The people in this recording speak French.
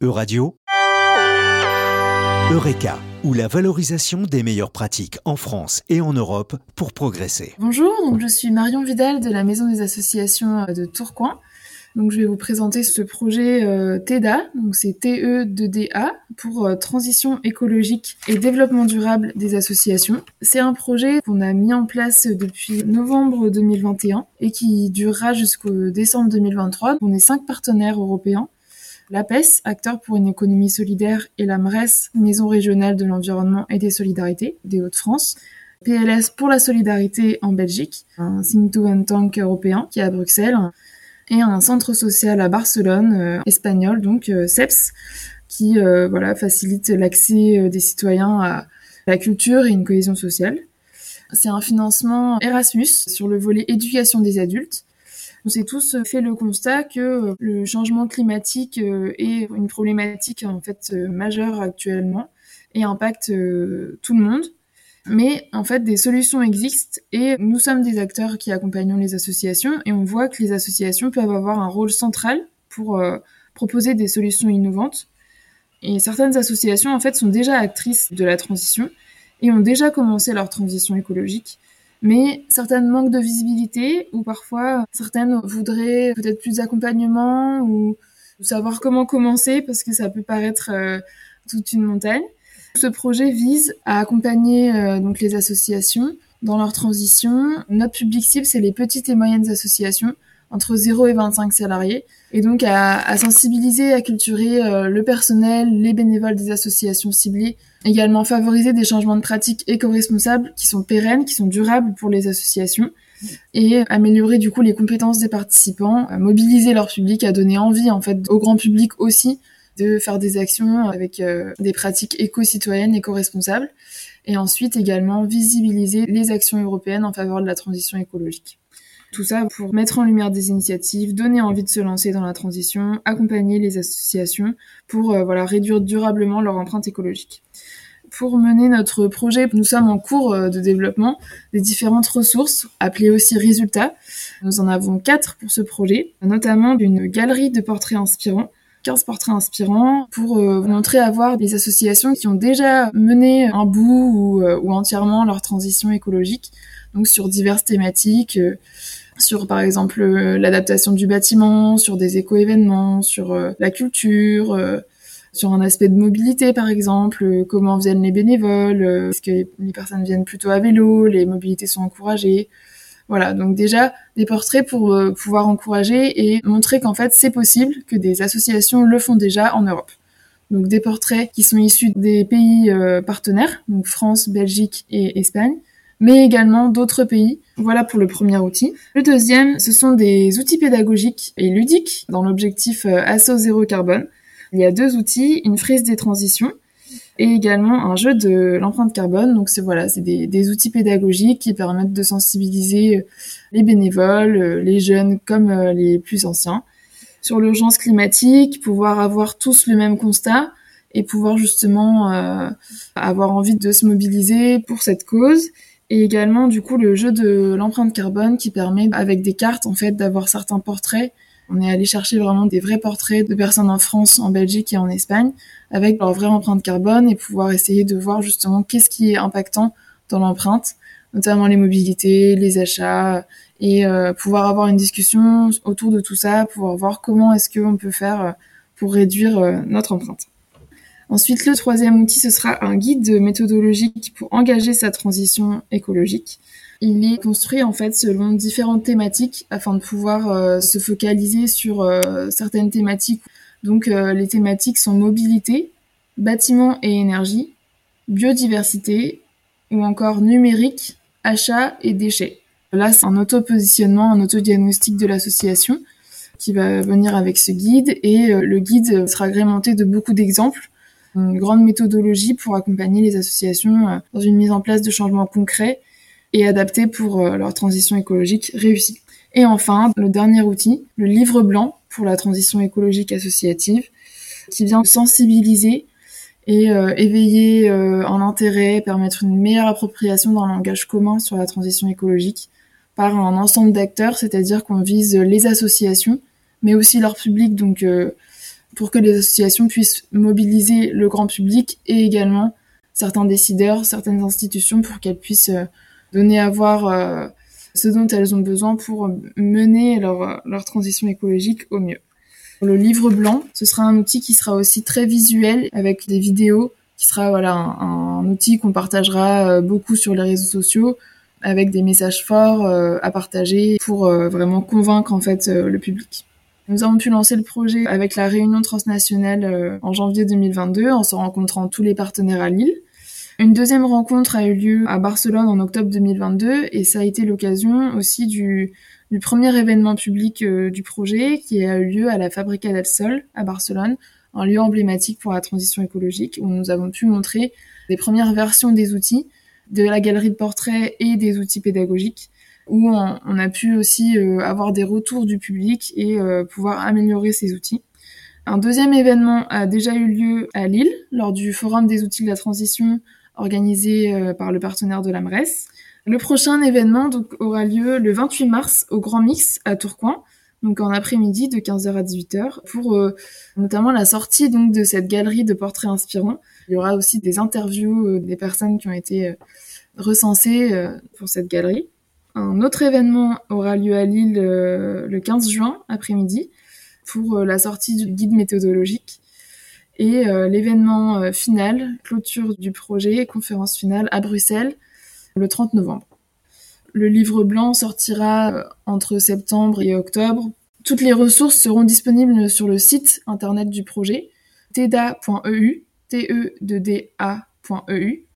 Euradio, Eureka, ou la valorisation des meilleures pratiques en France et en Europe pour progresser. Bonjour, je suis Marion Vidal de la Maison des associations de Tourcoing. Donc je vais vous présenter ce projet euh, TEDA, donc c'est TE2DA pour euh, transition écologique et développement durable des associations. C'est un projet qu'on a mis en place depuis novembre 2021 et qui durera jusqu'au décembre 2023. On est cinq partenaires européens. L'APES, acteur pour une économie solidaire, et la MRES, Maison régionale de l'environnement et des solidarités des Hauts-de-France. PLS pour la solidarité en Belgique, un think tank européen qui est à Bruxelles, et un centre social à Barcelone, euh, espagnol, donc euh, CEPS, qui euh, voilà facilite l'accès des citoyens à la culture et une cohésion sociale. C'est un financement Erasmus sur le volet éducation des adultes. On s'est tous fait le constat que le changement climatique est une problématique en fait majeure actuellement et impacte tout le monde. Mais en fait, des solutions existent et nous sommes des acteurs qui accompagnons les associations et on voit que les associations peuvent avoir un rôle central pour euh, proposer des solutions innovantes. Et certaines associations, en fait, sont déjà actrices de la transition et ont déjà commencé leur transition écologique. Mais certaines manquent de visibilité ou parfois certaines voudraient peut-être plus d'accompagnement ou savoir comment commencer parce que ça peut paraître euh, toute une montagne. Ce projet vise à accompagner euh, donc les associations dans leur transition. Notre public cible, c'est les petites et moyennes associations entre 0 et 25 salariés, et donc à, à sensibiliser, à culturer euh, le personnel, les bénévoles des associations ciblées, également favoriser des changements de pratiques éco-responsables qui sont pérennes, qui sont durables pour les associations, et améliorer du coup les compétences des participants, mobiliser leur public, à donner envie en fait au grand public aussi de faire des actions avec euh, des pratiques éco-citoyennes, éco-responsables, et ensuite également visibiliser les actions européennes en faveur de la transition écologique. Tout ça pour mettre en lumière des initiatives, donner envie de se lancer dans la transition, accompagner les associations pour euh, voilà réduire durablement leur empreinte écologique. Pour mener notre projet, nous sommes en cours euh, de développement des différentes ressources, appelées aussi résultats. Nous en avons quatre pour ce projet, notamment une galerie de portraits inspirants 15 portraits inspirants pour euh, montrer à voir des associations qui ont déjà mené un bout ou, euh, entièrement leur transition écologique, donc sur diverses thématiques, euh, sur par exemple l'adaptation du bâtiment, sur des éco-événements, sur la culture, sur un aspect de mobilité par exemple, comment viennent les bénévoles, est-ce que les personnes viennent plutôt à vélo, les mobilités sont encouragées, voilà, donc déjà des portraits pour euh, pouvoir encourager et montrer qu'en fait c'est possible, que des associations le font déjà en Europe. Donc des portraits qui sont issus des pays euh, partenaires, donc France, Belgique et Espagne, mais également d'autres pays. Voilà pour le premier outil. Le deuxième, ce sont des outils pédagogiques et ludiques dans l'objectif euh, ASSO zéro carbone. Il y a deux outils, une frise des transitions et également un jeu de l'empreinte carbone. Donc c'est voilà, c'est des, outils pédagogiques qui permettent de sensibiliser euh, les bénévoles, euh, les jeunes comme euh, les plus anciens sur l'urgence climatique, pouvoir avoir tous le même constat et pouvoir justement avoir envie de se mobiliser pour cette cause. Et également du coup le jeu de l'empreinte carbone qui permet avec des cartes en fait d'avoir certains portraits on est allé chercher vraiment des vrais portraits de personnes en France, en Belgique et en Espagne, avec leur vraie empreinte carbone et pouvoir essayer de voir justement qu'est-ce qui est impactant dans l'empreinte, notamment les mobilités, les achats, et euh, pouvoir avoir une discussion autour de tout ça, pouvoir voir comment est-ce qu'on peut faire euh, pour réduire euh, notre empreinte. Ensuite, le troisième outil, ce sera un guide méthodologique pour engager sa transition écologique. Il est construit en fait selon différentes thématiques afin de pouvoir euh, se focaliser sur euh, certaines thématiques. Donc euh, les thématiques sont mobilité, bâtiment et énergie, biodiversité ou encore numérique, achat et déchets. Là, c'est un auto-positionnement, un auto-diagnostic de l'association qui va venir avec ce guide et le guide sera agrémenté de beaucoup d'exemples une grande méthodologie pour accompagner les associations dans une mise en place de changements concrets et adaptés pour euh, leur transition écologique réussie. Et enfin, le dernier outil, le livre blanc pour la transition écologique associative, qui vient sensibiliser et euh, éveiller euh, un intérêt, permettre une meilleure appropriation d'un langage commun sur la transition écologique par un ensemble d'acteurs, c'est-à-dire qu'on vise les associations, mais aussi leur public, donc pour que les associations puissent mobiliser le grand public et également certains décideurs, certaines institutions pour qu'elles puissent donner à voir ce dont elles ont besoin pour mener leur, transition écologique au mieux. Le livre blanc, ce sera un outil qui sera aussi très visuel avec des vidéos, qui sera voilà un, outil qu'on partagera euh, beaucoup sur les réseaux sociaux avec des messages forts euh, à partager pour euh, vraiment convaincre en fait le public. Nous avons pu lancer le projet avec la réunion transnationale en janvier 2022 en se rencontrant tous les partenaires à Lille. Une deuxième rencontre a eu lieu à Barcelone en octobre 2022 et ça a été l'occasion aussi du, du premier événement public euh, du projet qui a eu lieu à la Fabrica del Sol à Barcelone, un lieu emblématique pour la transition écologique où nous avons pu montrer les premières versions des outils, de la galerie de portraits et des outils pédagogiques où on, a pu aussi euh, avoir des retours du public et euh, pouvoir améliorer ces outils. Un deuxième événement a déjà eu lieu à Lille lors du Forum des outils de la transition organisé par le partenaire de l'AMRES. Le prochain événement donc, aura lieu le 28 mars au Grand Mix à Tourcoing, donc en après-midi de 15h à 18h, pour euh, notamment la sortie donc de cette galerie de portraits inspirants. Il y aura aussi des interviews euh, des personnes qui ont été euh, recensées pour cette galerie. Un autre événement aura lieu à Lille le 15 juin après-midi pour la sortie du guide méthodologique. Et l'événement final, clôture du projet, conférence finale à Bruxelles, le 30 novembre. Le livre blanc sortira euh, entre septembre et octobre. Toutes les ressources seront disponibles sur le site internet du projet teda.eu, te 2 daeu